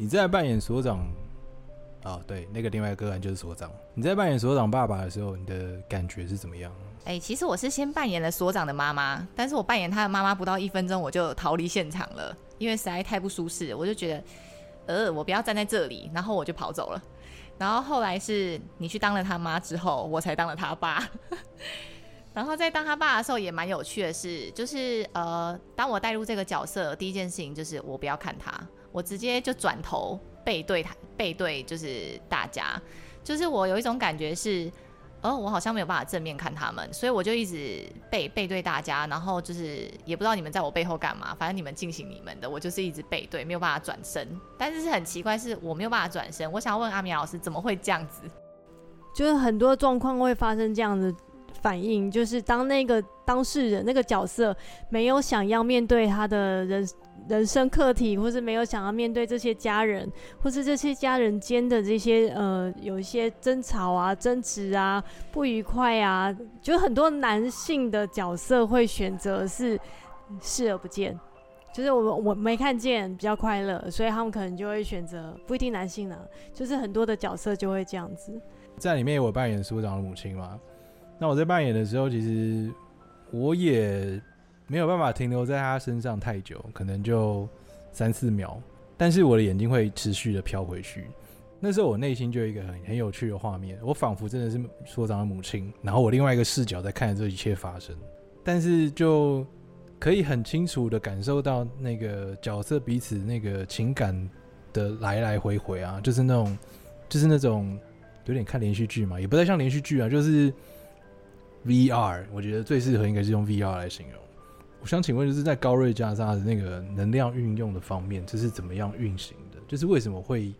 你在扮演所长啊、哦？对，那个另外一个个案就是所长。你在扮演所长爸爸的时候，你的感觉是怎么样？哎、其实我是先扮演了所长的妈妈，但是我扮演他的妈妈不到一分钟，我就逃离现场了，因为实在太不舒适，我就觉得，呃，我不要站在这里，然后我就跑走了。然后后来是你去当了他妈之后，我才当了他爸。然后在当他爸的时候也蛮有趣的是，就是呃，当我带入这个角色，第一件事情就是我不要看他。我直接就转头背对他，背对就是大家，就是我有一种感觉是，哦，我好像没有办法正面看他们，所以我就一直背背对大家，然后就是也不知道你们在我背后干嘛，反正你们进行你们的，我就是一直背对，没有办法转身。但是是很奇怪，是我没有办法转身。我想要问阿米老师，怎么会这样子？就是很多状况会发生这样的反应，就是当那个当事人那个角色没有想要面对他的人。人生课题，或是没有想要面对这些家人，或是这些家人间的这些呃，有一些争吵啊、争执啊、不愉快啊，就很多男性的角色会选择是视而不见，就是我我没看见比较快乐，所以他们可能就会选择不一定男性了，就是很多的角色就会这样子。在里面我扮演所长的母亲嘛，那我在扮演的时候，其实我也。没有办法停留在他身上太久，可能就三四秒，但是我的眼睛会持续的飘回去。那时候我内心就有一个很很有趣的画面，我仿佛真的是所长的母亲，然后我另外一个视角在看着这一切发生，但是就可以很清楚的感受到那个角色彼此那个情感的来来回回啊，就是那种就是那种有点看连续剧嘛，也不太像连续剧啊，就是 VR，我觉得最适合应该是用 VR 来形容。我想请问，就是在高瑞加沙的那个能量运用的方面，这是怎么样运行的？就是为什么会，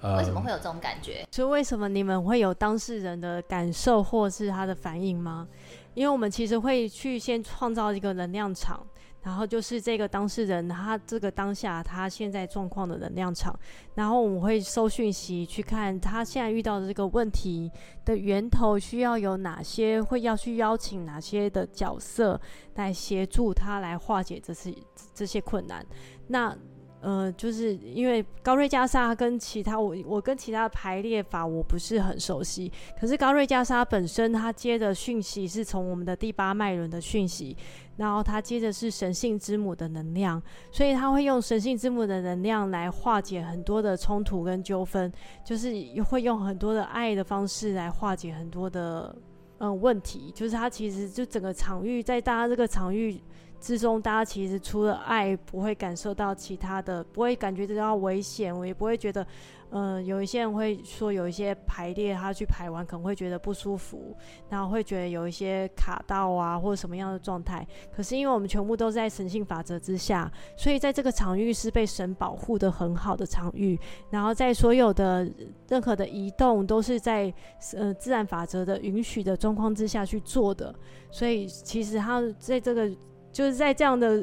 呃，为什么会有这种感觉？就为什么你们会有当事人的感受或是他的反应吗？因为我们其实会去先创造一个能量场。然后就是这个当事人，他这个当下他现在状况的能量场，然后我们会收讯息去看他现在遇到的这个问题的源头需要有哪些，会要去邀请哪些的角色来协助他来化解这些这些困难。那呃，就是因为高瑞加沙跟其他我我跟其他的排列法我不是很熟悉，可是高瑞加沙本身他接的讯息是从我们的第八脉轮的讯息。然后他接着是神性之母的能量，所以他会用神性之母的能量来化解很多的冲突跟纠纷，就是会用很多的爱的方式来化解很多的嗯问题。就是他其实就整个场域，在大家这个场域之中，大家其实除了爱，不会感受到其他的，不会感觉到危险，我也不会觉得。嗯、有一些人会说，有一些排列他去排完可能会觉得不舒服，然后会觉得有一些卡到啊，或者什么样的状态。可是因为我们全部都在神性法则之下，所以在这个场域是被神保护的很好的场域。然后在所有的任何的移动都是在呃自然法则的允许的状况之下去做的。所以其实他在这个就是在这样的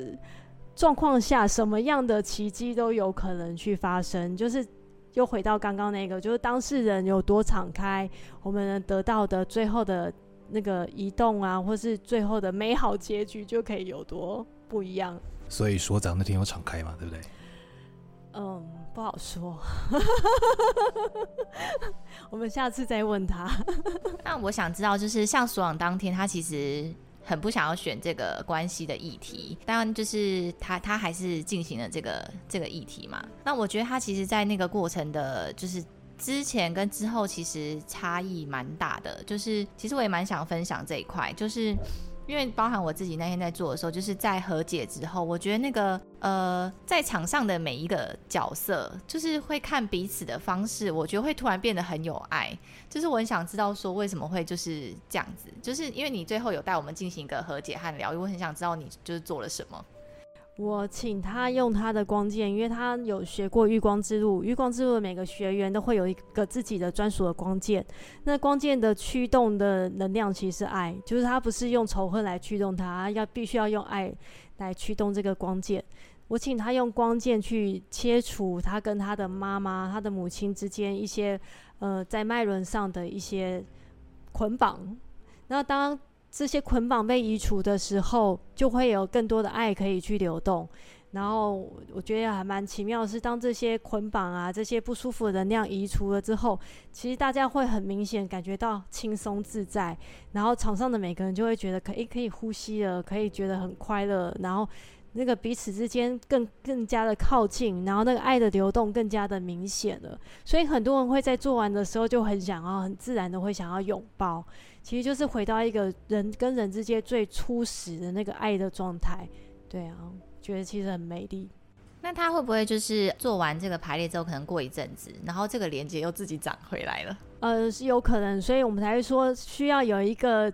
状况下，什么样的奇迹都有可能去发生，就是。又回到刚刚那个，就是当事人有多敞开，我们能得到的最后的那个移动啊，或是最后的美好结局，就可以有多不一样。所以所长那天有敞开嘛，对不对？嗯，不好说。我们下次再问他。那我想知道，就是像所长当天，他其实。很不想要选这个关系的议题，当然就是他他还是进行了这个这个议题嘛。那我觉得他其实，在那个过程的，就是之前跟之后，其实差异蛮大的。就是其实我也蛮想分享这一块，就是。因为包含我自己那天在做的时候，就是在和解之后，我觉得那个呃，在场上的每一个角色，就是会看彼此的方式，我觉得会突然变得很有爱。就是我很想知道说为什么会就是这样子，就是因为你最后有带我们进行一个和解和疗愈，我很想知道你就是做了什么。我请他用他的光剑，因为他有学过玉光之路，玉光之路的每个学员都会有一个自己的专属的光剑。那光剑的驱动的能量其实是爱，就是他不是用仇恨来驱动他，要必须要用爱来驱动这个光剑。我请他用光剑去切除他跟他的妈妈、他的母亲之间一些呃在脉轮上的一些捆绑。那当这些捆绑被移除的时候，就会有更多的爱可以去流动。然后我觉得还蛮奇妙的是，当这些捆绑啊、这些不舒服的能量移除了之后，其实大家会很明显感觉到轻松自在。然后场上的每个人就会觉得可以可以呼吸了，可以觉得很快乐。然后那个彼此之间更更加的靠近，然后那个爱的流动更加的明显了。所以很多人会在做完的时候就很想要，很自然的会想要拥抱。其实就是回到一个人跟人之间最初始的那个爱的状态，对啊，觉得其实很美丽。那他会不会就是做完这个排列之后，可能过一阵子，然后这个连接又自己长回来了？呃，是有可能，所以我们才会说需要有一个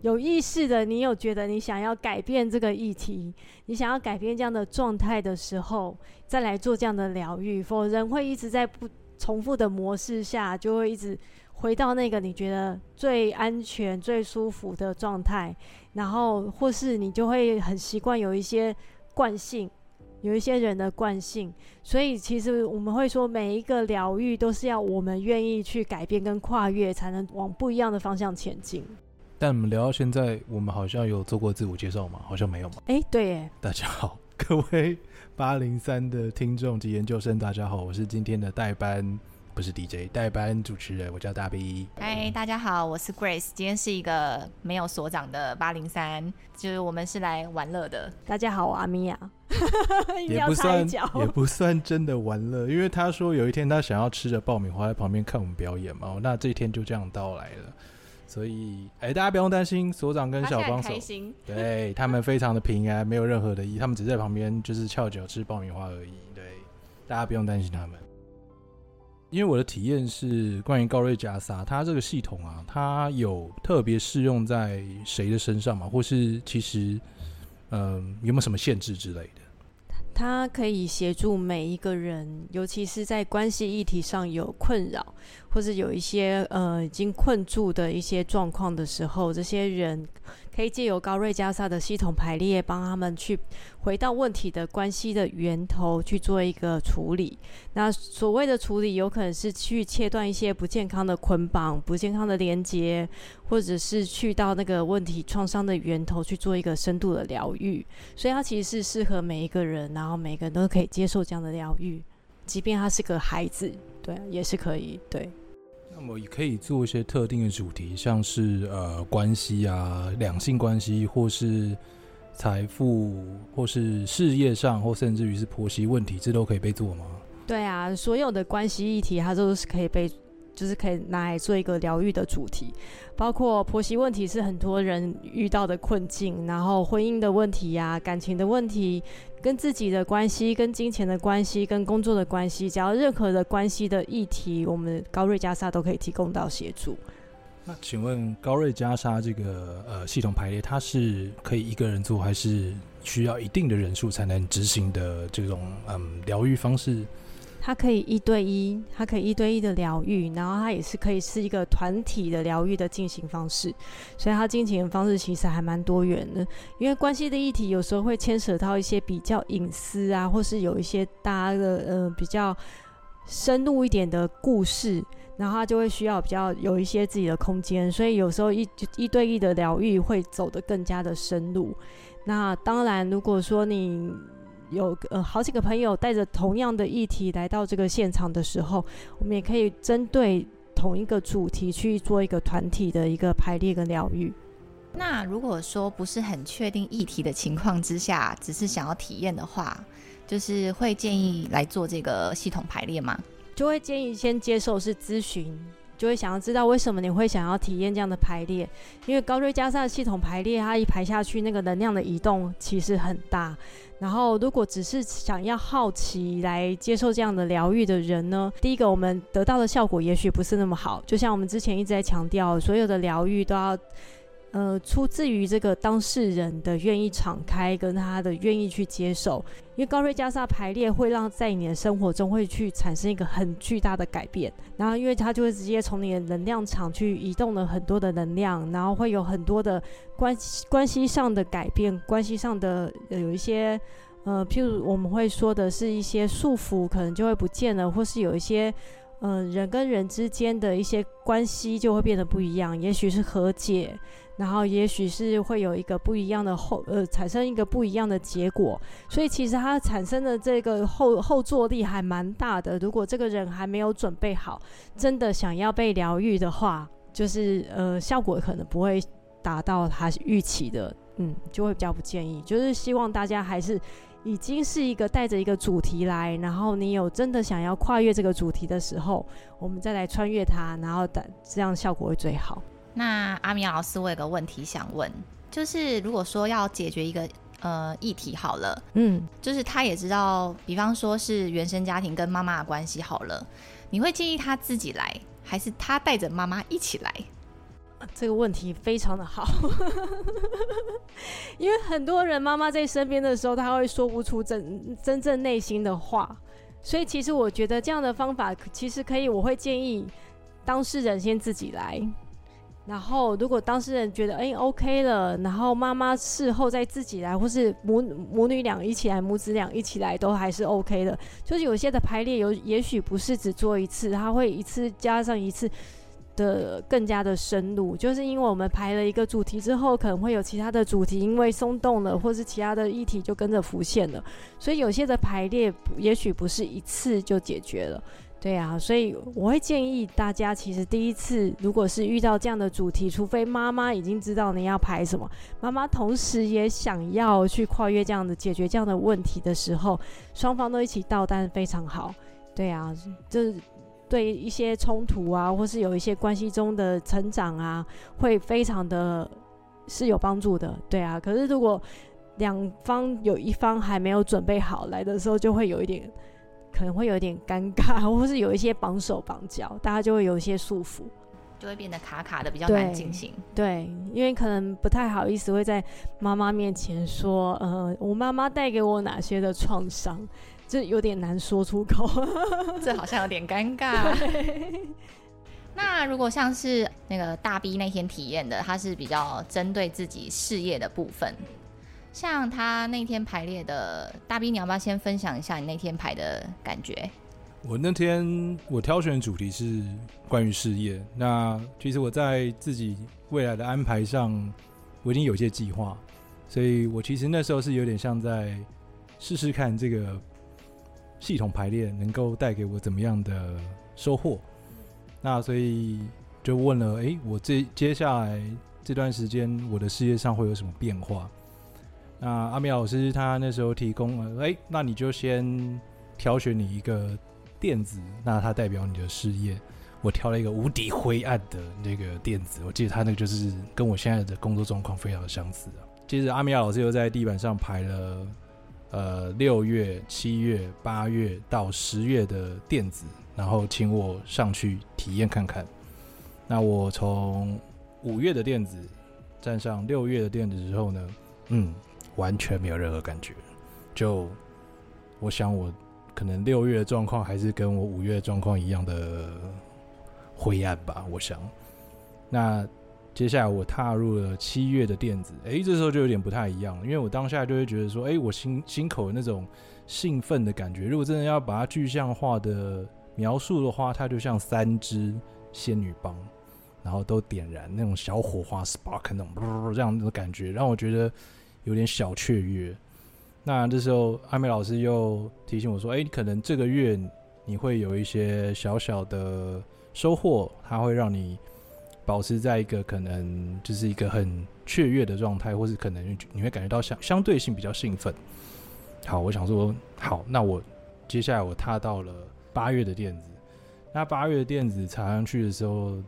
有意识的，你有觉得你想要改变这个议题，你想要改变这样的状态的时候，再来做这样的疗愈，否则人会一直在不重复的模式下，就会一直。回到那个你觉得最安全、最舒服的状态，然后或是你就会很习惯有一些惯性，有一些人的惯性，所以其实我们会说，每一个疗愈都是要我们愿意去改变跟跨越，才能往不一样的方向前进。但我们聊到现在，我们好像有做过自我介绍吗？好像没有吗？哎，对耶，大家好，各位八零三的听众及研究生，大家好，我是今天的代班。不是 DJ 代班主持人，我叫大 B。嗨，大家好，我是 Grace。今天是一个没有所长的八零三，就是我们是来玩乐的。大家好，我阿米娅。也不算，也不算真的玩乐，因为他说有一天他想要吃着爆米花在旁边看我们表演嘛，那这一天就这样到来了。所以，哎、欸，大家不用担心，所长跟小帮手，对他们非常的平安，没有任何的意，他们只在旁边就是翘脚吃爆米花而已。对，大家不用担心他们。因为我的体验是关于高瑞加萨，它这个系统啊，它有特别适用在谁的身上吗？或是其实，嗯、呃，有没有什么限制之类的？它可以协助每一个人，尤其是在关系议题上有困扰，或是有一些呃已经困住的一些状况的时候，这些人。可以借由高瑞加萨的系统排列，帮他们去回到问题的关系的源头去做一个处理。那所谓的处理，有可能是去切断一些不健康的捆绑、不健康的连接，或者是去到那个问题创伤的源头去做一个深度的疗愈。所以它其实是适合每一个人，然后每个人都可以接受这样的疗愈，即便他是个孩子，对，也是可以，对。那么也可以做一些特定的主题，像是呃关系啊、两性关系，或是财富，或是事业上，或甚至于是婆媳问题，这都可以被做吗？对啊，所有的关系议题，它都是可以被。就是可以拿来做一个疗愈的主题，包括婆媳问题是很多人遇到的困境，然后婚姻的问题呀、啊、感情的问题、跟自己的关系、跟金钱的关系、跟工作的关系，只要任何的关系的议题，我们高瑞加沙都可以提供到协助。那请问高瑞加沙这个呃系统排列，它是可以一个人做，还是需要一定的人数才能执行的这种嗯疗愈方式？它可以一对一，它可以一对一的疗愈，然后它也是可以是一个团体的疗愈的进行方式，所以它进行的方式其实还蛮多元的。因为关系的议题有时候会牵扯到一些比较隐私啊，或是有一些大家的呃比较深入一点的故事，然后它就会需要比较有一些自己的空间，所以有时候一一对一的疗愈会走得更加的深入。那当然，如果说你有呃好几个朋友带着同样的议题来到这个现场的时候，我们也可以针对同一个主题去做一个团体的一个排列跟疗愈。那如果说不是很确定议题的情况之下，只是想要体验的话，就是会建议来做这个系统排列吗？就会建议先接受是咨询。就会想要知道为什么你会想要体验这样的排列，因为高瑞加上系统排列，它一排下去，那个能量的移动其实很大。然后，如果只是想要好奇来接受这样的疗愈的人呢，第一个我们得到的效果也许不是那么好。就像我们之前一直在强调，所有的疗愈都要呃，出自于这个当事人的愿意敞开，跟他的愿意去接受，因为高瑞加萨排列会让在你的生活中会去产生一个很巨大的改变，然后因为它就会直接从你的能量场去移动了很多的能量，然后会有很多的关系关系上的改变，关系上的有一些呃，譬如我们会说的是一些束缚可能就会不见了，或是有一些。嗯、人跟人之间的一些关系就会变得不一样，也许是和解，然后也许是会有一个不一样的后呃，产生一个不一样的结果。所以其实它产生的这个后后坐力还蛮大的。如果这个人还没有准备好，真的想要被疗愈的话，就是呃，效果可能不会达到他预期的，嗯，就会比较不建议。就是希望大家还是。已经是一个带着一个主题来，然后你有真的想要跨越这个主题的时候，我们再来穿越它，然后等这样效果会最好。那阿米老师，我有个问题想问，就是如果说要解决一个呃议题好了，嗯，就是他也知道，比方说是原生家庭跟妈妈的关系好了，你会建议他自己来，还是他带着妈妈一起来？这个问题非常的好，因为很多人妈妈在身边的时候，她会说不出真真正内心的话，所以其实我觉得这样的方法其实可以，我会建议当事人先自己来，然后如果当事人觉得哎 OK 了，然后妈妈事后再自己来，或是母母女俩一起来，母子俩一起来都还是 OK 的。就是有些的排列有也许不是只做一次，他会一次加上一次。的更加的深入，就是因为我们排了一个主题之后，可能会有其他的主题因为松动了，或是其他的议题就跟着浮现了，所以有些的排列也许不是一次就解决了，对啊，所以我会建议大家，其实第一次如果是遇到这样的主题，除非妈妈已经知道你要排什么，妈妈同时也想要去跨越这样的解决这样的问题的时候，双方都一起到，但是非常好，对啊，就是。对一些冲突啊，或是有一些关系中的成长啊，会非常的是有帮助的，对啊。可是如果两方有一方还没有准备好来的时候，就会有一点，可能会有一点尴尬，或是有一些绑手绑脚，大家就会有一些束缚，就会变得卡卡的，比较难进行。对，因为可能不太好意思会在妈妈面前说，呃，我妈妈带给我哪些的创伤。这有点难说出口，这好像有点尴尬。那如果像是那个大 B 那天体验的，他是比较针对自己事业的部分。像他那天排列的大 B，你要不要先分享一下你那天排的感觉？我那天我挑选的主题是关于事业。那其实我在自己未来的安排上，我已经有些计划，所以我其实那时候是有点像在试试看这个。系统排列能够带给我怎么样的收获？那所以就问了，诶，我这接下来这段时间我的事业上会有什么变化？那阿米老师他那时候提供了，诶，那你就先挑选你一个电子，那它代表你的事业。我挑了一个无敌灰暗的那个电子，我记得他那个就是跟我现在的工作状况非常的相似啊。接着阿米老师又在地板上排了。呃，六月、七月、八月到十月的电子，然后请我上去体验看看。那我从五月的电子站上六月的电子之后呢，嗯，完全没有任何感觉。就我想，我可能六月的状况还是跟我五月的状况一样的灰暗吧。我想，那。接下来我踏入了七月的电子，诶，这时候就有点不太一样，因为我当下就会觉得说，诶，我心心口的那种兴奋的感觉，如果真的要把它具象化的描述的话，它就像三支仙女棒，然后都点燃那种小火花，spark 那种这样子的感觉，让我觉得有点小雀跃。那这时候阿美老师又提醒我说，诶，可能这个月你会有一些小小的收获，它会让你。保持在一个可能就是一个很雀跃的状态，或是可能你会感觉到相相对性比较兴奋。好，我想说，好，那我接下来我踏到了八月的电子。那八月的电子踩上去的时候，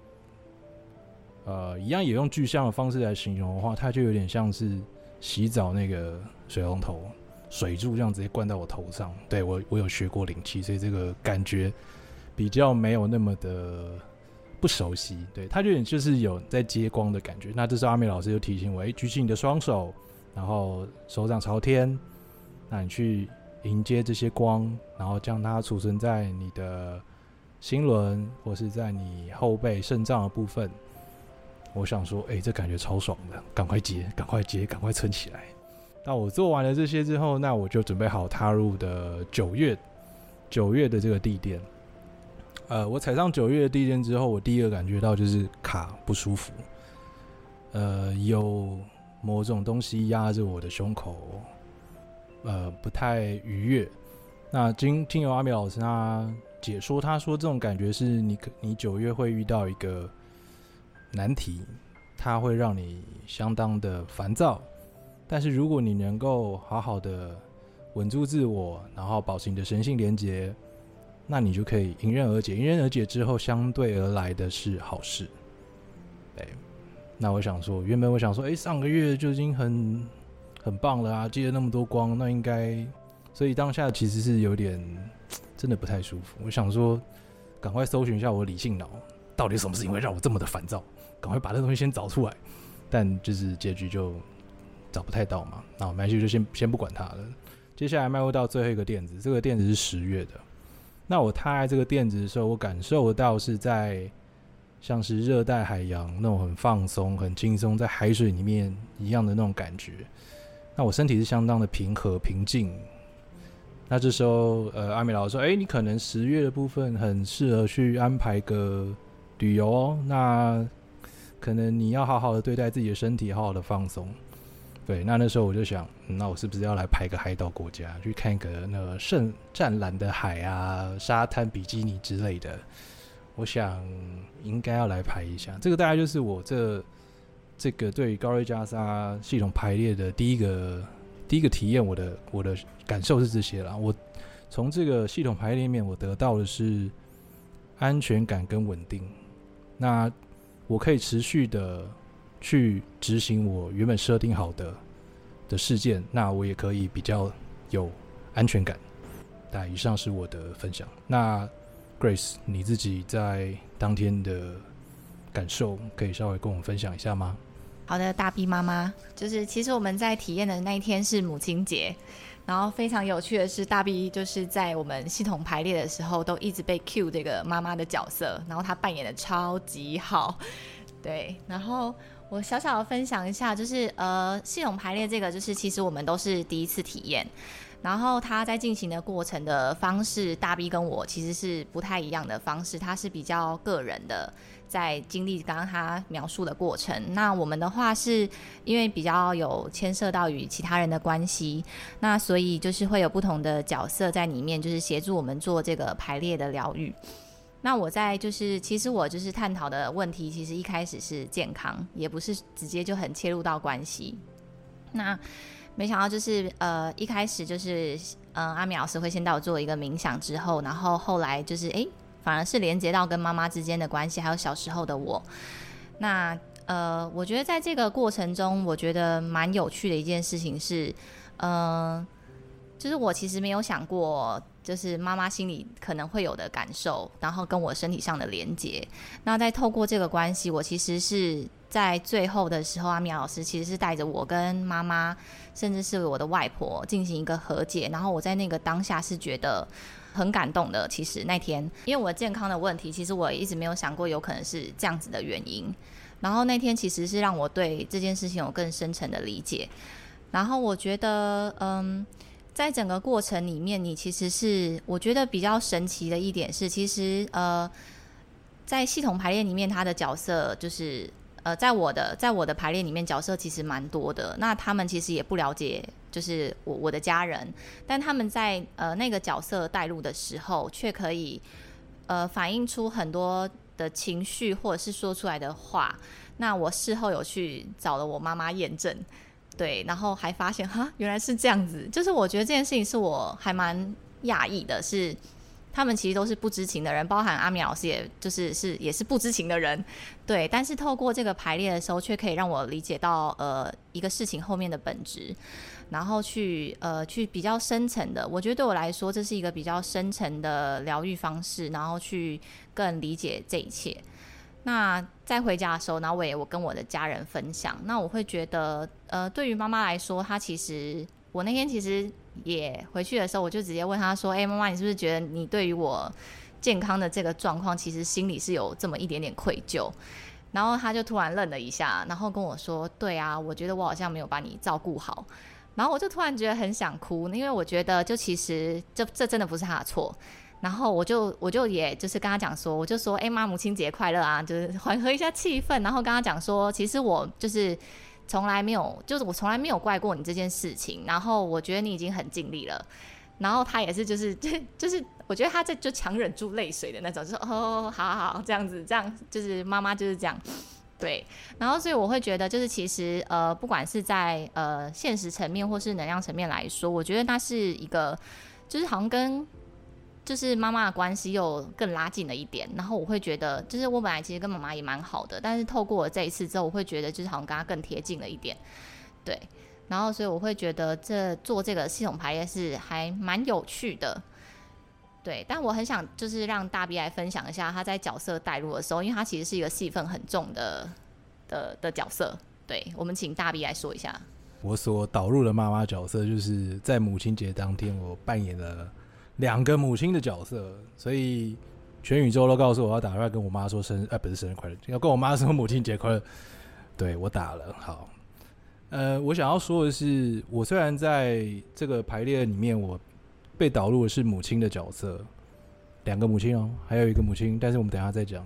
呃，一样也用具象的方式来形容的话，它就有点像是洗澡那个水龙头水柱这样直接灌到我头上。对，我，我有学过灵气，所以这个感觉比较没有那么的。不熟悉，对，他就就是有在接光的感觉。那这时候阿美老师就提醒我，哎，举起你的双手，然后手掌朝天，那你去迎接这些光，然后将它储存在你的心轮或是在你后背肾脏的部分。我想说，哎，这感觉超爽的，赶快接，赶快接，赶快存起来。那我做完了这些之后，那我就准备好踏入的九月，九月的这个地垫。呃，我踩上九月的地垫之后，我第一个感觉到就是卡不舒服，呃，有某种东西压着我的胸口，呃，不太愉悦。那经听由阿米老师他解说，他说这种感觉是你可你九月会遇到一个难题，它会让你相当的烦躁。但是如果你能够好好的稳住自我，然后保持你的神性连接，那你就可以迎刃而解。迎刃而解之后，相对而来的是好事。哎，那我想说，原本我想说，哎，上个月就已经很很棒了啊，接了那么多光，那应该……所以当下其实是有点真的不太舒服。我想说，赶快搜寻一下我理性脑，到底什么事情会让我这么的烦躁？赶快把这东西先找出来。但就是结局就。找不太到嘛，那我们就先先不管它了。接下来迈入到最后一个垫子，这个垫子是十月的。那我踏在这个垫子的时候，我感受到是在像是热带海洋那种很放松、很轻松，在海水里面一样的那种感觉。那我身体是相当的平和、平静。那这时候，呃，阿美老师说：“哎、你可能十月的部分很适合去安排个旅游哦。那可能你要好好的对待自己的身体，好好的放松。”对，那那时候我就想，那我是不是要来拍个海岛国家，去看一个那个圣湛蓝的海啊，沙滩比基尼之类的？我想应该要来拍一下。这个大概就是我这这个对高瑞加沙系统排列的第一个第一个体验，我的我的感受是这些啦。我从这个系统排列里面，我得到的是安全感跟稳定。那我可以持续的。去执行我原本设定好的的事件，那我也可以比较有安全感。那以上是我的分享。那 Grace，你自己在当天的感受，可以稍微跟我们分享一下吗？好的，大 B 妈妈，就是其实我们在体验的那一天是母亲节，然后非常有趣的是，大 B 就是在我们系统排列的时候，都一直被 cue 这个妈妈的角色，然后她扮演的超级好，对，然后。我小小的分享一下，就是呃，系统排列这个，就是其实我们都是第一次体验，然后它在进行的过程的方式，大 B 跟我其实是不太一样的方式，它是比较个人的，在经历刚刚他描述的过程。那我们的话是因为比较有牵涉到与其他人的关系，那所以就是会有不同的角色在里面，就是协助我们做这个排列的疗愈。那我在就是，其实我就是探讨的问题，其实一开始是健康，也不是直接就很切入到关系。那没想到就是呃一开始就是嗯、呃、阿米老师会先到做一个冥想之后，然后后来就是诶，反而是连接到跟妈妈之间的关系，还有小时候的我。那呃我觉得在这个过程中，我觉得蛮有趣的一件事情是，嗯、就是我其实没有想过。就是妈妈心里可能会有的感受，然后跟我身体上的连接。那在透过这个关系，我其实是在最后的时候，阿米老师其实是带着我跟妈妈，甚至是我的外婆进行一个和解。然后我在那个当下是觉得很感动的。其实那天，因为我健康的问题，其实我一直没有想过有可能是这样子的原因。然后那天其实是让我对这件事情有更深层的理解。然后我觉得，嗯。在整个过程里面，你其实是我觉得比较神奇的一点是，其实呃，在系统排列里面，他的角色就是呃，在我的在我的排列里面，角色其实蛮多的。那他们其实也不了解，就是我我的家人，但他们在呃那个角色带入的时候，却可以呃反映出很多的情绪，或者是说出来的话。那我事后有去找了我妈妈验证。对，然后还发现哈，原来是这样子。就是我觉得这件事情是我还蛮讶异的，是他们其实都是不知情的人，包含阿米老师，也就是是也是不知情的人。对，但是透过这个排列的时候，却可以让我理解到呃一个事情后面的本质，然后去呃去比较深层的。我觉得对我来说，这是一个比较深层的疗愈方式，然后去更理解这一切。那在回家的时候，然后我也我跟我的家人分享，那我会觉得，呃，对于妈妈来说，她其实我那天其实也回去的时候，我就直接问她说：“哎，妈妈，你是不是觉得你对于我健康的这个状况，其实心里是有这么一点点愧疚？”然后她就突然愣了一下，然后跟我说：“对啊，我觉得我好像没有把你照顾好。”然后我就突然觉得很想哭，因为我觉得就其实这这真的不是他的错。然后我就我就也就是跟他讲说，我就说，哎妈，母亲节快乐啊，就是缓和一下气氛。然后跟他讲说，其实我就是从来没有，就是我从来没有怪过你这件事情。然后我觉得你已经很尽力了。然后他也是，就是就就是我觉得他这就强忍住泪水的那种，就说哦，好好好，这样子，这样就是妈妈就是这样，对。然后所以我会觉得，就是其实呃，不管是在呃现实层面或是能量层面来说，我觉得那是一个，就是好像跟。就是妈妈的关系又更拉近了一点，然后我会觉得，就是我本来其实跟妈妈也蛮好的，但是透过这一次之后，我会觉得就是好像跟她更贴近了一点，对，然后所以我会觉得这做这个系统排列是还蛮有趣的，对，但我很想就是让大 B 来分享一下他在角色带入的时候，因为他其实是一个戏份很重的的的角色，对，我们请大 B 来说一下，我所导入的妈妈角色就是在母亲节当天我扮演了。两个母亲的角色，所以全宇宙都告诉我要打电话跟我妈说生日，呃，不是生日快乐，要跟我妈说母亲节快乐。对，我打了，好。呃，我想要说的是，我虽然在这个排列里面，我被导入的是母亲的角色，两个母亲哦，还有一个母亲，但是我们等下再讲。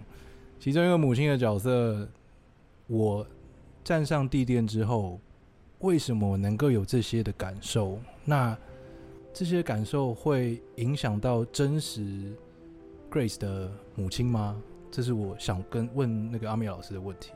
其中一个母亲的角色，我站上地垫之后，为什么能够有这些的感受？那这些感受会影响到真实 Grace 的母亲吗？这是我想跟问那个阿米老师的问题。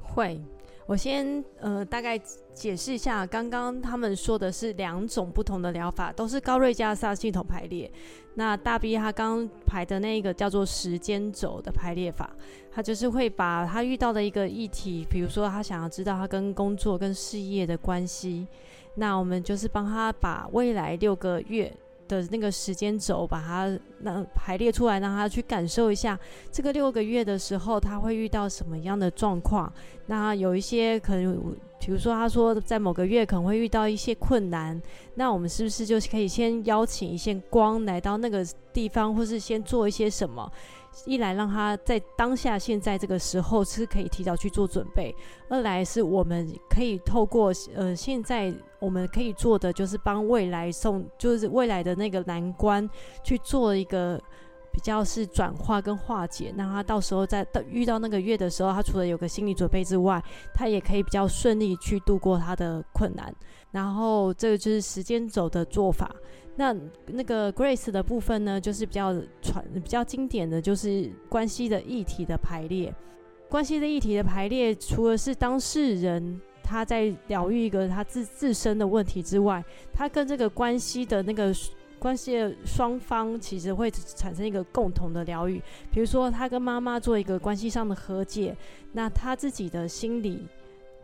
会，我先呃大概解释一下，刚刚他们说的是两种不同的疗法，都是高瑞加萨系统排列。那大 B 他刚排的那个叫做时间轴的排列法，他就是会把他遇到的一个议题，比如说他想要知道他跟工作跟事业的关系。那我们就是帮他把未来六个月的那个时间轴，把它那排列出来，让他去感受一下这个六个月的时候，他会遇到什么样的状况。那有一些可能，比如说他说在某个月可能会遇到一些困难，那我们是不是就可以先邀请一些光来到那个地方，或是先做一些什么？一来让他在当下现在这个时候是可以提早去做准备，二来是我们可以透过呃现在我们可以做的就是帮未来送，就是未来的那个难关去做一个比较是转化跟化解，让他到时候在遇到那个月的时候，他除了有个心理准备之外，他也可以比较顺利去度过他的困难。然后这个就是时间轴的做法。那那个 Grace 的部分呢，就是比较传、比较经典的就是关系的议题的排列。关系的议题的排列，除了是当事人他在疗愈一个他自自身的问题之外，他跟这个关系的那个关系的双方，其实会产生一个共同的疗愈。比如说，他跟妈妈做一个关系上的和解，那他自己的心理。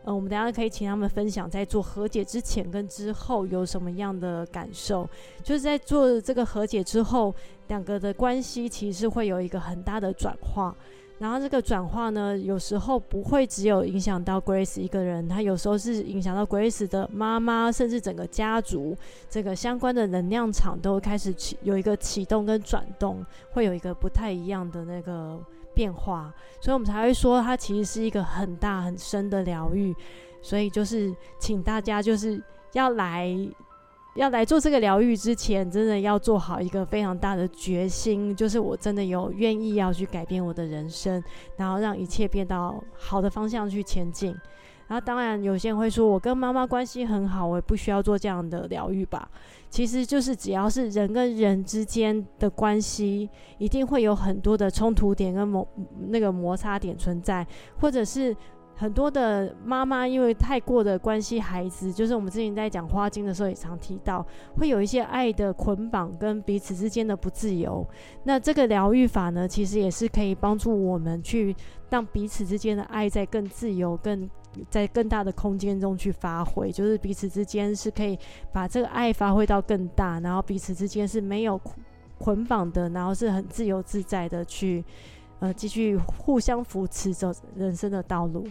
嗯，我们等下可以请他们分享，在做和解之前跟之后有什么样的感受。就是在做这个和解之后，两个的关系其实会有一个很大的转化。然后这个转化呢，有时候不会只有影响到 Grace 一个人，他有时候是影响到 Grace 的妈妈，甚至整个家族，这个相关的能量场都开始启有一个启动跟转动，会有一个不太一样的那个。变化，所以我们才会说它其实是一个很大很深的疗愈。所以就是请大家就是要来要来做这个疗愈之前，真的要做好一个非常大的决心，就是我真的有愿意要去改变我的人生，然后让一切变到好的方向去前进。然后当然有些人会说，我跟妈妈关系很好，我也不需要做这样的疗愈吧。其实就是只要是人跟人之间的关系，一定会有很多的冲突点跟摩那个摩擦点存在，或者是很多的妈妈因为太过的关心孩子，就是我们之前在讲花精的时候也常提到，会有一些爱的捆绑跟彼此之间的不自由。那这个疗愈法呢，其实也是可以帮助我们去让彼此之间的爱在更自由、更。在更大的空间中去发挥，就是彼此之间是可以把这个爱发挥到更大，然后彼此之间是没有捆绑的，然后是很自由自在的去，呃继续互相扶持着人生的道路。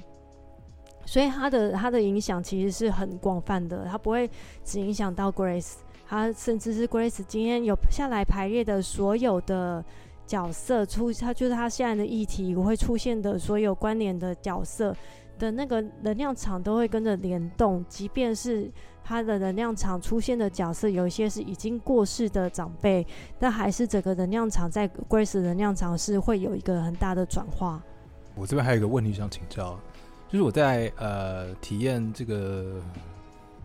所以他的他的影响其实是很广泛的，他不会只影响到 Grace，他甚至是 Grace 今天有下来排列的所有的角色出，他就是他现在的议题会出现的所有关联的角色的那个能量场都会跟着联动，即便是他的能量场出现的角色有一些是已经过世的长辈，但还是整个能量场在 Grace 能量场是会有一个很大的转化。我这边还有一个问题想请教。就是我在呃体验这个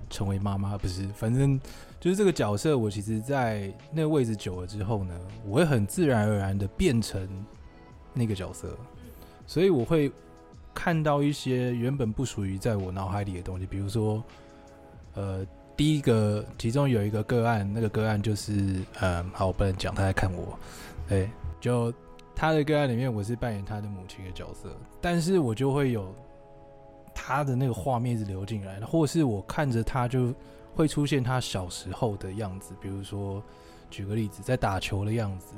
成为妈妈，不是，反正就是这个角色，我其实，在那个位置久了之后呢，我会很自然而然的变成那个角色，所以我会看到一些原本不属于在我脑海里的东西，比如说，呃，第一个，其中有一个个案，那个个案就是，嗯，好，我不能讲，他在看我，对，就他的个案里面，我是扮演他的母亲的角色，但是我就会有。他的那个画面一直流进来的，或是我看着他就会出现他小时候的样子，比如说，举个例子，在打球的样子。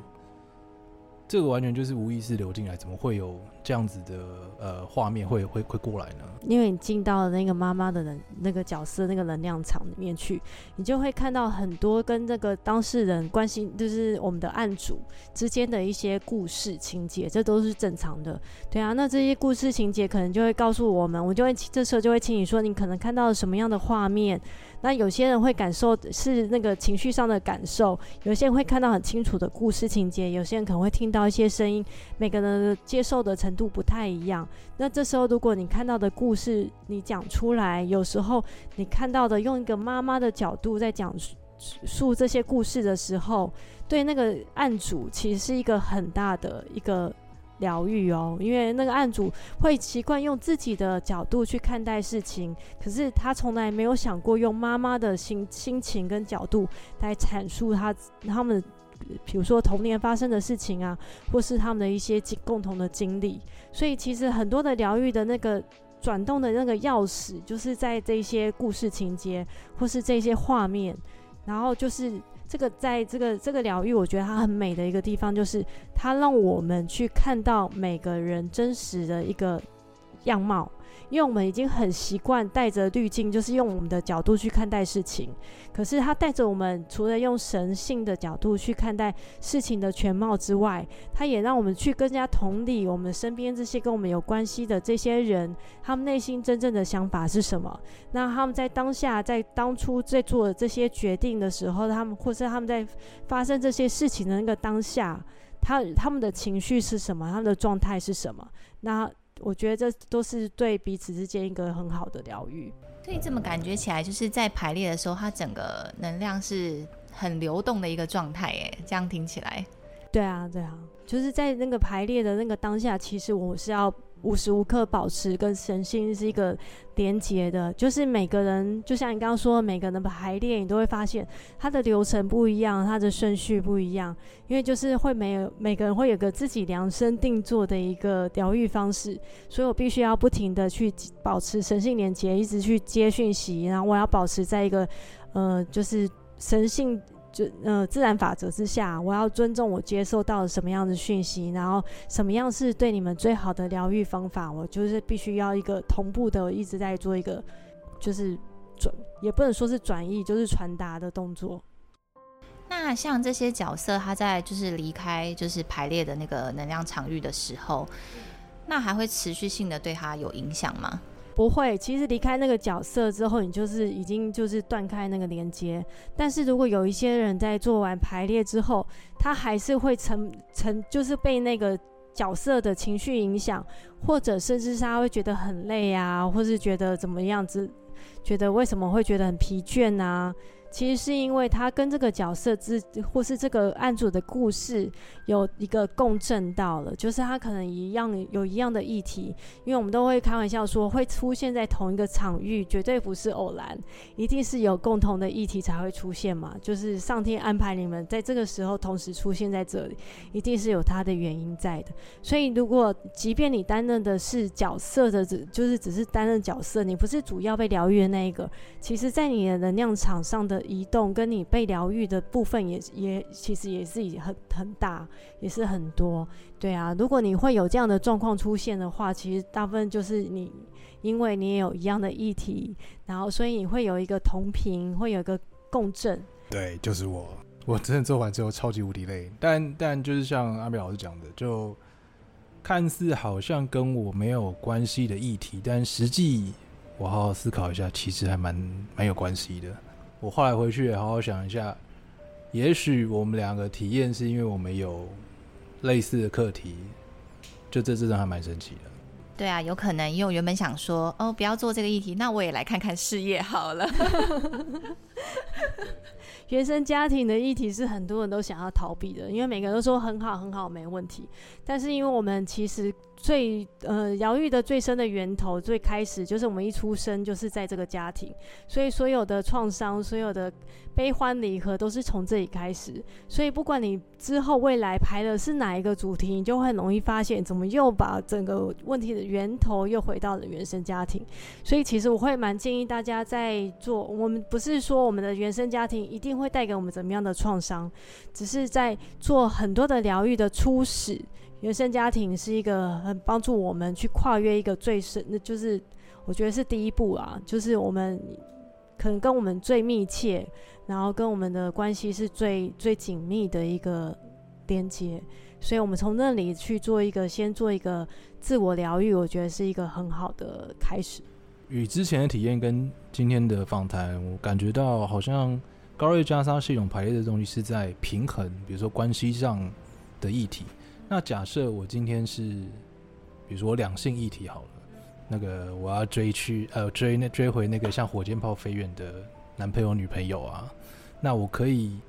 这个完全就是无意识流进来，怎么会有这样子的呃画面会会会过来呢？因为你进到了那个妈妈的人那个角色那个能量场里面去，你就会看到很多跟这个当事人关系，就是我们的案主之间的一些故事情节，这都是正常的。对啊，那这些故事情节可能就会告诉我们，我就会这时候就会请你说，你可能看到了什么样的画面。那有些人会感受是那个情绪上的感受，有些人会看到很清楚的故事情节，有些人可能会听到一些声音，每个人的接受的程度度不太一样。那这时候，如果你看到的故事你讲出来，有时候你看到的用一个妈妈的角度在讲述这些故事的时候，对那个案主其实是一个很大的一个。疗愈哦，因为那个案主会习惯用自己的角度去看待事情，可是他从来没有想过用妈妈的心心情跟角度来阐述他他们，比如说童年发生的事情啊，或是他们的一些共同的经历。所以其实很多的疗愈的那个转动的那个钥匙，就是在这些故事情节或是这些画面，然后就是。这个在这个这个疗愈，我觉得它很美的一个地方，就是它让我们去看到每个人真实的一个样貌。因为我们已经很习惯带着滤镜，就是用我们的角度去看待事情。可是他带着我们，除了用神性的角度去看待事情的全貌之外，他也让我们去更加同理我们身边这些跟我们有关系的这些人，他们内心真正的想法是什么？那他们在当下，在当初在做这些决定的时候，他们或是他们在发生这些事情的那个当下，他他们的情绪是什么？他们的状态是什么？那。我觉得这都是对彼此之间一个很好的疗愈。所以这么感觉起来，就是在排列的时候，它整个能量是很流动的一个状态。哎，这样听起来，对啊，对啊，就是在那个排列的那个当下，其实我是要。无时无刻保持跟神性是一个连结的，就是每个人，就像你刚刚说的，每个人的排列，你都会发现它的流程不一样，它的顺序不一样，因为就是会没有每个人会有个自己量身定做的一个疗愈方式，所以我必须要不停的去保持神性连结，一直去接讯息，然后我要保持在一个呃，就是神性。就呃自然法则之下，我要尊重我接受到什么样的讯息，然后什么样是对你们最好的疗愈方法，我就是必须要一个同步的，一直在做一个就是转，也不能说是转移，就是传达的动作。那像这些角色，他在就是离开就是排列的那个能量场域的时候，那还会持续性的对他有影响吗？不会，其实离开那个角色之后，你就是已经就是断开那个连接。但是如果有一些人在做完排列之后，他还是会成成就是被那个角色的情绪影响，或者甚至是他会觉得很累啊，或是觉得怎么样子，觉得为什么会觉得很疲倦啊？其实是因为他跟这个角色之，或是这个案主的故事有一个共振到了，就是他可能一样有一样的议题，因为我们都会开玩笑说会出现在同一个场域，绝对不是偶然，一定是有共同的议题才会出现嘛，就是上天安排你们在这个时候同时出现在这里，一定是有它的原因在的。所以如果即便你担任的是角色的，只就是只是担任角色，你不是主要被疗愈的那一个，其实在你的能量场上的。移动，跟你被疗愈的部分也也其实也是很很大，也是很多。对啊，如果你会有这样的状况出现的话，其实大部分就是你，因为你也有一样的议题，然后所以你会有一个同频，会有一个共振。对，就是我，我真的做完之后超级无敌累，但但就是像阿美老师讲的，就看似好像跟我没有关系的议题，但实际我好好思考一下，其实还蛮蛮有关系的。我后来回去也好好想一下，也许我们两个体验是因为我们有。类似的课题，就这真的还蛮神奇的。对啊，有可能，因为我原本想说，哦，不要做这个议题，那我也来看看事业好了。原生家庭的议题是很多人都想要逃避的，因为每个人都说很好很好，没问题。但是因为我们其实。最呃疗愈的最深的源头，最开始就是我们一出生就是在这个家庭，所以所有的创伤、所有的悲欢离合都是从这里开始。所以不管你之后未来排的是哪一个主题，你就会很容易发现，怎么又把整个问题的源头又回到了原生家庭。所以其实我会蛮建议大家在做，我们不是说我们的原生家庭一定会带给我们怎么样的创伤，只是在做很多的疗愈的初始。原生家庭是一个很帮助我们去跨越一个最深，那就是我觉得是第一步啊，就是我们可能跟我们最密切，然后跟我们的关系是最最紧密的一个连接，所以我们从那里去做一个，先做一个自我疗愈，我觉得是一个很好的开始。与之前的体验跟今天的访谈，我感觉到好像高瑞加莎系统排列的东西是在平衡，比如说关系上的议题。那假设我今天是，比如说两性议题好了，那个我要追去呃追那追回那个像火箭炮飞远的男朋友女朋友啊，那我可以，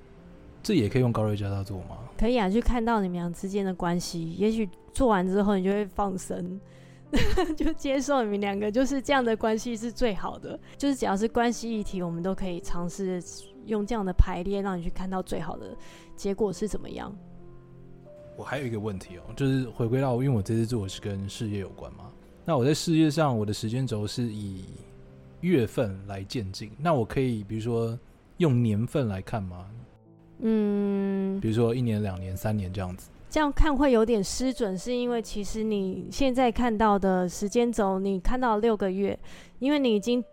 这也可以用高瑞教他做吗？可以啊，去看到你们俩之间的关系，也许做完之后你就会放生，就接受你们两个就是这样的关系是最好的，就是只要是关系议题，我们都可以尝试用这样的排列，让你去看到最好的结果是怎么样。我还有一个问题哦，就是回归到，因为我这次做的是跟事业有关嘛。那我在事业上，我的时间轴是以月份来渐进。那我可以，比如说用年份来看吗？嗯，比如说一年、两年、三年这样子。这样看会有点失准，是因为其实你现在看到的时间轴，你看到六个月，因为你已经。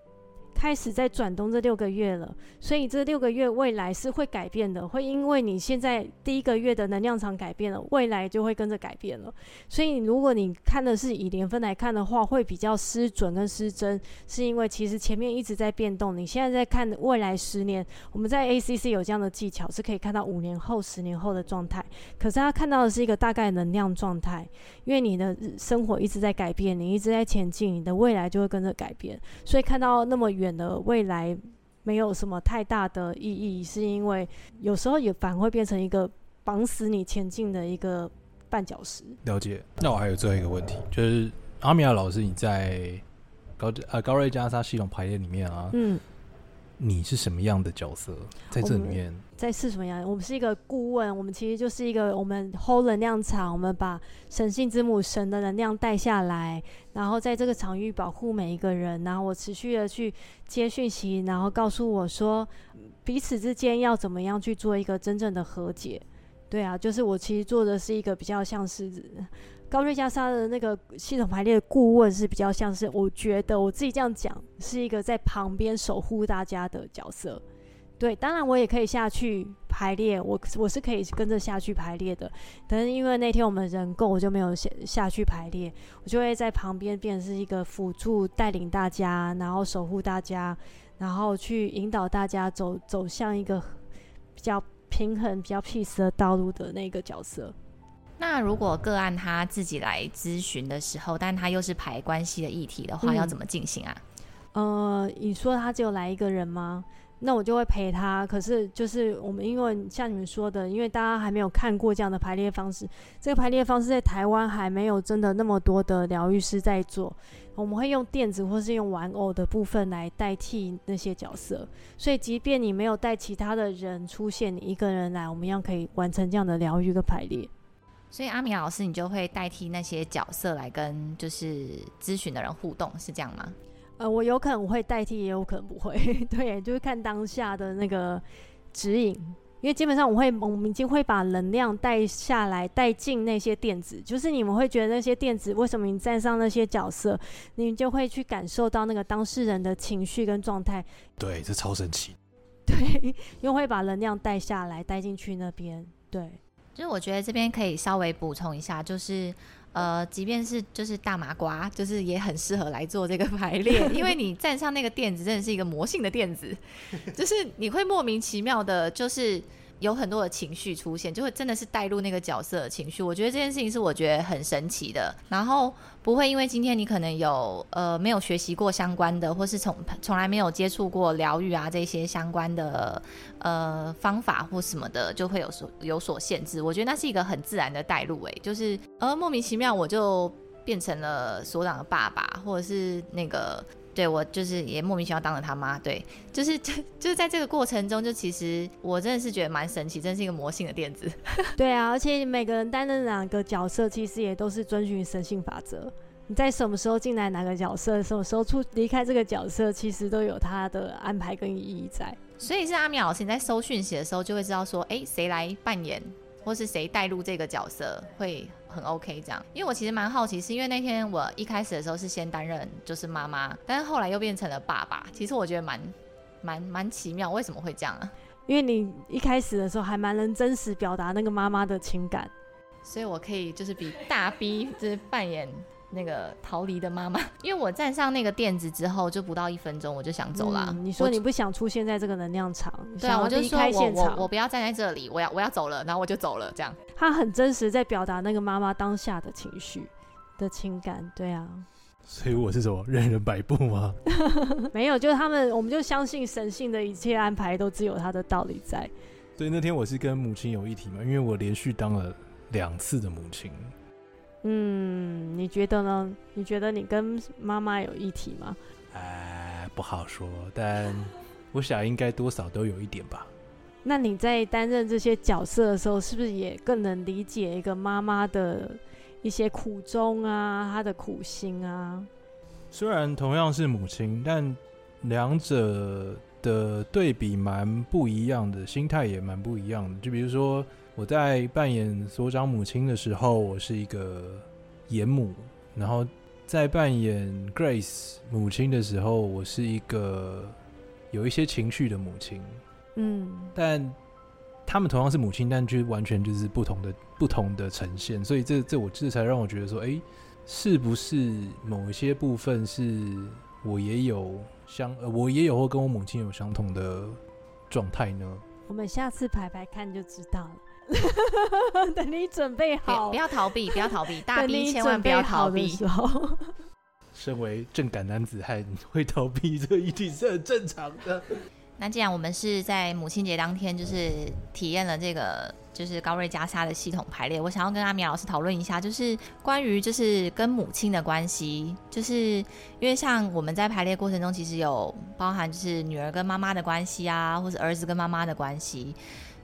开始在转动这六个月了，所以这六个月未来是会改变的，会因为你现在第一个月的能量场改变了，未来就会跟着改变了。所以如果你看的是以年份来看的话，会比较失准跟失真，是因为其实前面一直在变动。你现在在看未来十年，我们在 ACC 有这样的技巧，是可以看到五年后、十年后的状态。可是他看到的是一个大概能量状态，因为你的生活一直在改变，你一直在前进，你的未来就会跟着改变。所以看到那么远。的未来没有什么太大的意义，是因为有时候也反而会变成一个绑死你前进的一个绊脚石。了解。那我还有最后一个问题，就是阿米亚老师，你在高呃高瑞加沙系统排列里面啊，嗯。你是什么样的角色在这里面？在是什么样？我们是一个顾问，我们其实就是一个我们 hold 能量场，我们把神性之母神的能量带下来，然后在这个场域保护每一个人，然后我持续的去接讯息，然后告诉我说彼此之间要怎么样去做一个真正的和解。对啊，就是我其实做的是一个比较像是。高瑞加莎的那个系统排列的顾问是比较像是，我觉得我自己这样讲是一个在旁边守护大家的角色。对，当然我也可以下去排列，我我是可以跟着下去排列的。但是因为那天我们人够，我就没有下下去排列，我就会在旁边变成是一个辅助带领大家，然后守护大家，然后去引导大家走走向一个比较平衡、比较 peace 的道路的那个角色。那如果个案他自己来咨询的时候，但他又是排关系的议题的话，嗯、要怎么进行啊？呃，你说他只有来一个人吗？那我就会陪他。可是就是我们因为像你们说的，因为大家还没有看过这样的排列方式，这个排列方式在台湾还没有真的那么多的疗愈师在做。我们会用电子或是用玩偶的部分来代替那些角色，所以即便你没有带其他的人出现，你一个人来，我们一样可以完成这样的疗愈跟排列。所以阿米老师，你就会代替那些角色来跟就是咨询的人互动，是这样吗？呃，我有可能会代替，也有可能不会。对，就是看当下的那个指引。因为基本上我会，我们已经会把能量带下来，带进那些电子。就是你们会觉得那些电子，为什么你站上那些角色，你们就会去感受到那个当事人的情绪跟状态。对，这超神奇。对，因为会把能量带下来，带进去那边。对，其实我觉得这边可以稍微补充一下，就是。呃，即便是就是大麻瓜，就是也很适合来做这个排列，因为你站上那个垫子，真的是一个魔性的垫子，就是你会莫名其妙的，就是。有很多的情绪出现，就会真的是带入那个角色的情绪。我觉得这件事情是我觉得很神奇的。然后不会因为今天你可能有呃没有学习过相关的，或是从从来没有接触过疗愈啊这些相关的呃方法或什么的，就会有所有所限制。我觉得那是一个很自然的带入，诶，就是呃莫名其妙我就变成了所长的爸爸，或者是那个。对，我就是也莫名其妙当了他妈，对，就是就 就是在这个过程中，就其实我真的是觉得蛮神奇，真是一个魔性的垫子。对啊，而且每个人担任哪个角色，其实也都是遵循神性法则。你在什么时候进来哪个角色，什么时候出离开这个角色，其实都有他的安排跟意义在。所以是阿米老师你在收讯息的时候，就会知道说，哎，谁来扮演，或是谁带入这个角色会。很 OK，这样，因为我其实蛮好奇，是因为那天我一开始的时候是先担任就是妈妈，但是后来又变成了爸爸。其实我觉得蛮蛮蛮奇妙，为什么会这样啊？因为你一开始的时候还蛮能真实表达那个妈妈的情感，所以我可以就是比大 B 就是扮演。那个逃离的妈妈，因为我站上那个垫子之后，就不到一分钟我就想走了。嗯、你说你不想出现在这个能量场，对啊，我就说我我我不要站在这里，我要我要走了，然后我就走了，这样。他很真实在表达那个妈妈当下的情绪的情感，对啊。所以我是什么任人摆布吗？没有，就是他们，我们就相信神性的一切安排都只有他的道理在。对，那天我是跟母亲有一体嘛，因为我连续当了两次的母亲。嗯，你觉得呢？你觉得你跟妈妈有一体吗？哎，不好说，但 我想应该多少都有一点吧。那你在担任这些角色的时候，是不是也更能理解一个妈妈的一些苦衷啊，她的苦心啊？虽然同样是母亲，但两者的对比蛮不一样的，心态也蛮不一样的。就比如说。我在扮演所长母亲的时候，我是一个严母；然后在扮演 Grace 母亲的时候，我是一个有一些情绪的母亲。嗯，但他们同样是母亲，但却完全就是不同的不同的呈现。所以这这我这才让我觉得说，哎，是不是某一些部分是我也有相，呃，我也有或跟我母亲有相同的状态呢？我们下次排排看就知道了。等你准备好，不要逃避，不要逃避，大 B 千万不要逃避。身为正感男子汉，会逃避这一定是很正常的。那既然我们是在母亲节当天，就是体验了这个就是高瑞加莎的系统排列，我想要跟阿米老师讨论一下，就是关于就是跟母亲的关系，就是因为像我们在排列过程中，其实有包含就是女儿跟妈妈的关系啊，或者儿子跟妈妈的关系。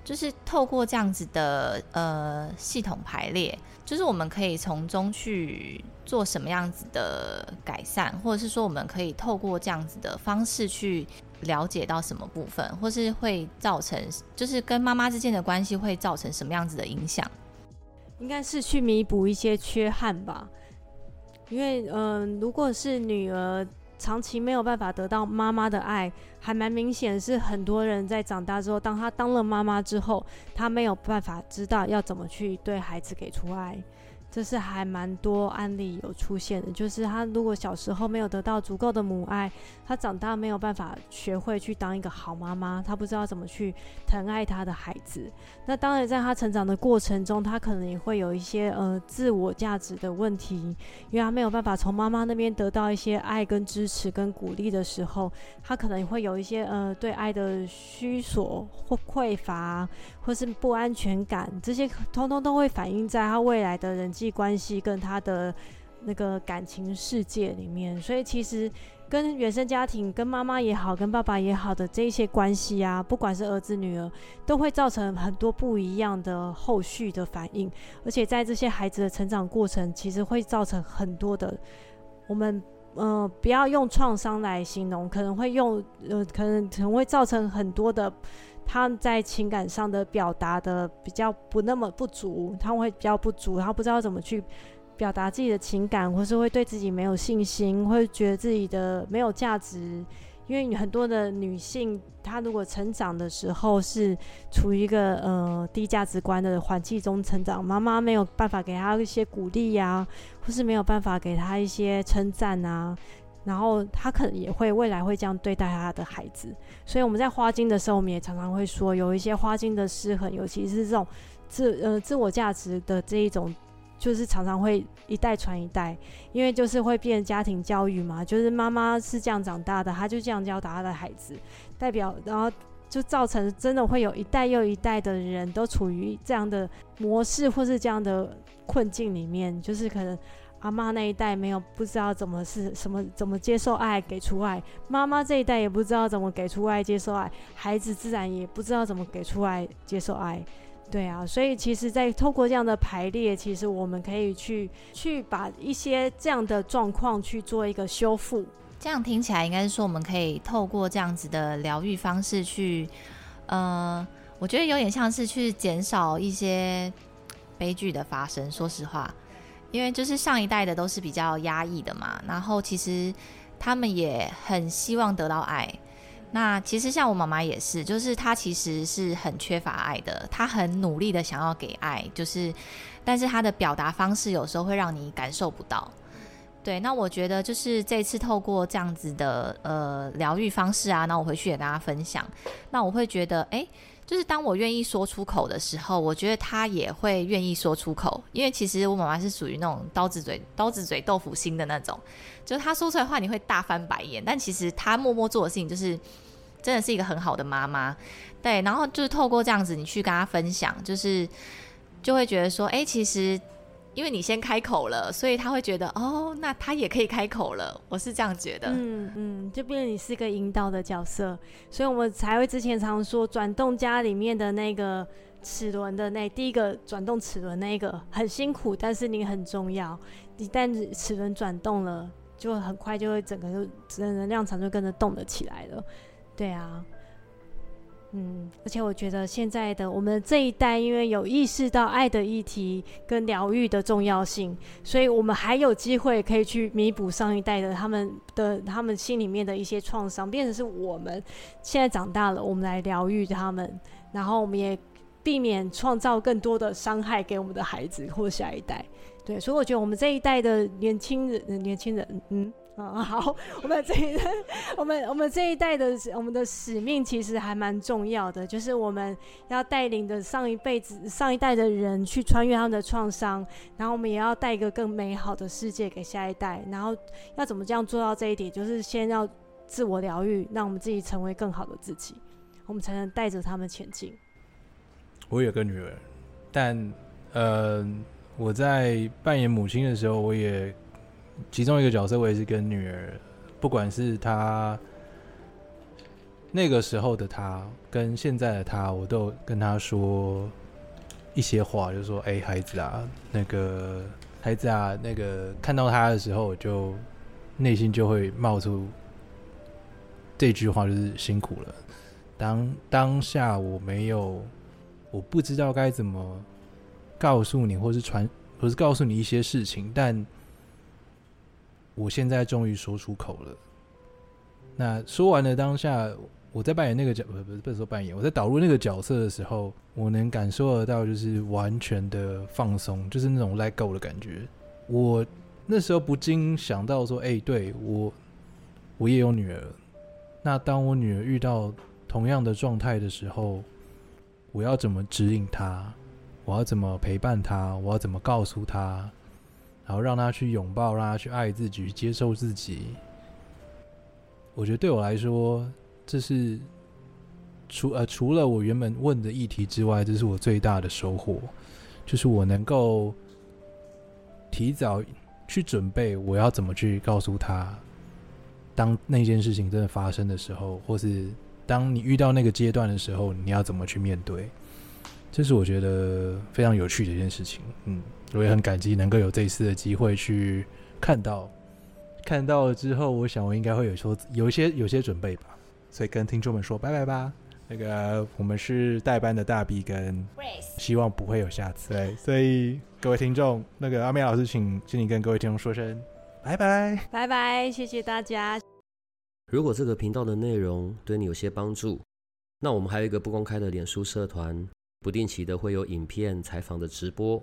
就是透过这样子的呃系统排列，就是我们可以从中去做什么样子的改善，或者是说我们可以透过这样子的方式去了解到什么部分，或是会造成就是跟妈妈之间的关系会造成什么样子的影响？应该是去弥补一些缺憾吧，因为嗯、如果是女儿。长期没有办法得到妈妈的爱，还蛮明显是很多人在长大之后，当他当了妈妈之后，他没有办法知道要怎么去对孩子给出爱。这是还蛮多案例有出现的，就是他如果小时候没有得到足够的母爱，他长大没有办法学会去当一个好妈妈，他不知道怎么去疼爱他的孩子。那当然，在他成长的过程中，他可能也会有一些呃自我价值的问题，因为他没有办法从妈妈那边得到一些爱跟支持跟鼓励的时候，他可能会有一些呃对爱的虚索或匮乏，或是不安全感，这些通通都会反映在他未来的人际关系跟他的那个感情世界里面，所以其实跟原生家庭、跟妈妈也好、跟爸爸也好的这一些关系啊，不管是儿子女儿，都会造成很多不一样的后续的反应，而且在这些孩子的成长过程，其实会造成很多的我们呃，不要用创伤来形容，可能会用呃，可能可能会造成很多的他在情感上的表达的比较不那么不足，他会比较不足，他不知道怎么去表达自己的情感，或是会对自己没有信心，会觉得自己的没有价值。因为很多的女性，她如果成长的时候是处于一个呃低价值观的环境中成长，妈妈没有办法给她一些鼓励呀、或是没有办法给她一些称赞啊，然后他可能也会未来会这样对待他的孩子。所以我们在花精的时候，我们也常常会说，有一些花精的失衡，尤其是这种自呃自我价值的这一种。就是常常会一代传一代，因为就是会变家庭教育嘛，就是妈妈是这样长大的，她就这样教导她的孩子，代表然后就造成真的会有一代又一代的人都处于这样的模式或是这样的困境里面，就是可能阿妈那一代没有不知道怎么是什么怎么接受爱给出爱，妈妈这一代也不知道怎么给出爱接受爱，孩子自然也不知道怎么给出爱接受爱。对啊，所以其实，在透过这样的排列，其实我们可以去去把一些这样的状况去做一个修复。这样听起来，应该是说我们可以透过这样子的疗愈方式去，呃，我觉得有点像是去减少一些悲剧的发生。说实话，因为就是上一代的都是比较压抑的嘛，然后其实他们也很希望得到爱。那其实像我妈妈也是，就是她其实是很缺乏爱的，她很努力的想要给爱，就是，但是她的表达方式有时候会让你感受不到。对，那我觉得就是这次透过这样子的呃疗愈方式啊，那我回去也跟大家分享。那我会觉得，哎，就是当我愿意说出口的时候，我觉得他也会愿意说出口，因为其实我妈妈是属于那种刀子嘴刀子嘴豆腐心的那种，就是她说出来的话你会大翻白眼，但其实她默默做的事情就是。真的是一个很好的妈妈，对，然后就是透过这样子，你去跟她分享，就是就会觉得说，哎，其实因为你先开口了，所以他会觉得，哦，那他也可以开口了。我是这样觉得，嗯嗯，就变成你是个引导的角色，所以我们才会之前常说，转动家里面的那个齿轮的那第一个转动齿轮那个很辛苦，但是你很重要。一旦齿轮转动了，就很快就会整个就能量场就跟着动了起来了。对啊，嗯，而且我觉得现在的我们这一代，因为有意识到爱的议题跟疗愈的重要性，所以我们还有机会可以去弥补上一代的他们的他们心里面的一些创伤，变成是我们现在长大了，我们来疗愈他们，然后我们也避免创造更多的伤害给我们的孩子或下一代。对，所以我觉得我们这一代的年轻人，年轻人，嗯。嗯，好，我们这一代，我们我们这一代的我们的使命其实还蛮重要的，就是我们要带领着上一辈子、上一代的人去穿越他们的创伤，然后我们也要带一个更美好的世界给下一代。然后要怎么这样做到这一点？就是先要自我疗愈，让我们自己成为更好的自己，我们才能带着他们前进。我有个女儿，但呃，我在扮演母亲的时候，我也。其中一个角色，我也是跟女儿，不管是她那个时候的她，跟现在的她，我都跟她说一些话，就说：“哎，孩子啊，那个孩子啊，那个看到他的时候，我就内心就会冒出这句话，就是辛苦了。当当下我没有，我不知道该怎么告诉你，或是传，或是告诉你一些事情，但。”我现在终于说出口了。那说完了当下，我在扮演那个角，不不不是说扮演，我在导入那个角色的时候，我能感受得到，就是完全的放松，就是那种 let go 的感觉。我那时候不禁想到说，哎、对我，我也有女儿。那当我女儿遇到同样的状态的时候，我要怎么指引她？我要怎么陪伴她？我要怎么告诉她？然后让他去拥抱，让他去爱自己，接受自己。我觉得对我来说，这是除呃除了我原本问的议题之外，这是我最大的收获，就是我能够提早去准备，我要怎么去告诉他，当那件事情真的发生的时候，或是当你遇到那个阶段的时候，你要怎么去面对。这是我觉得非常有趣的一件事情，嗯，我也很感激能够有这一次的机会去看到，看到了之后，我想我应该会有说有一些有一些准备吧，所以跟听众们说拜拜吧。那个我们是代班的大 B 跟希望不会有下次。对，所以各位听众，那个阿美老师请请你跟各位听众说声拜拜，拜拜，谢谢大家。如果这个频道的内容对你有些帮助，那我们还有一个不公开的脸书社团，不定期的会有影片采访的直播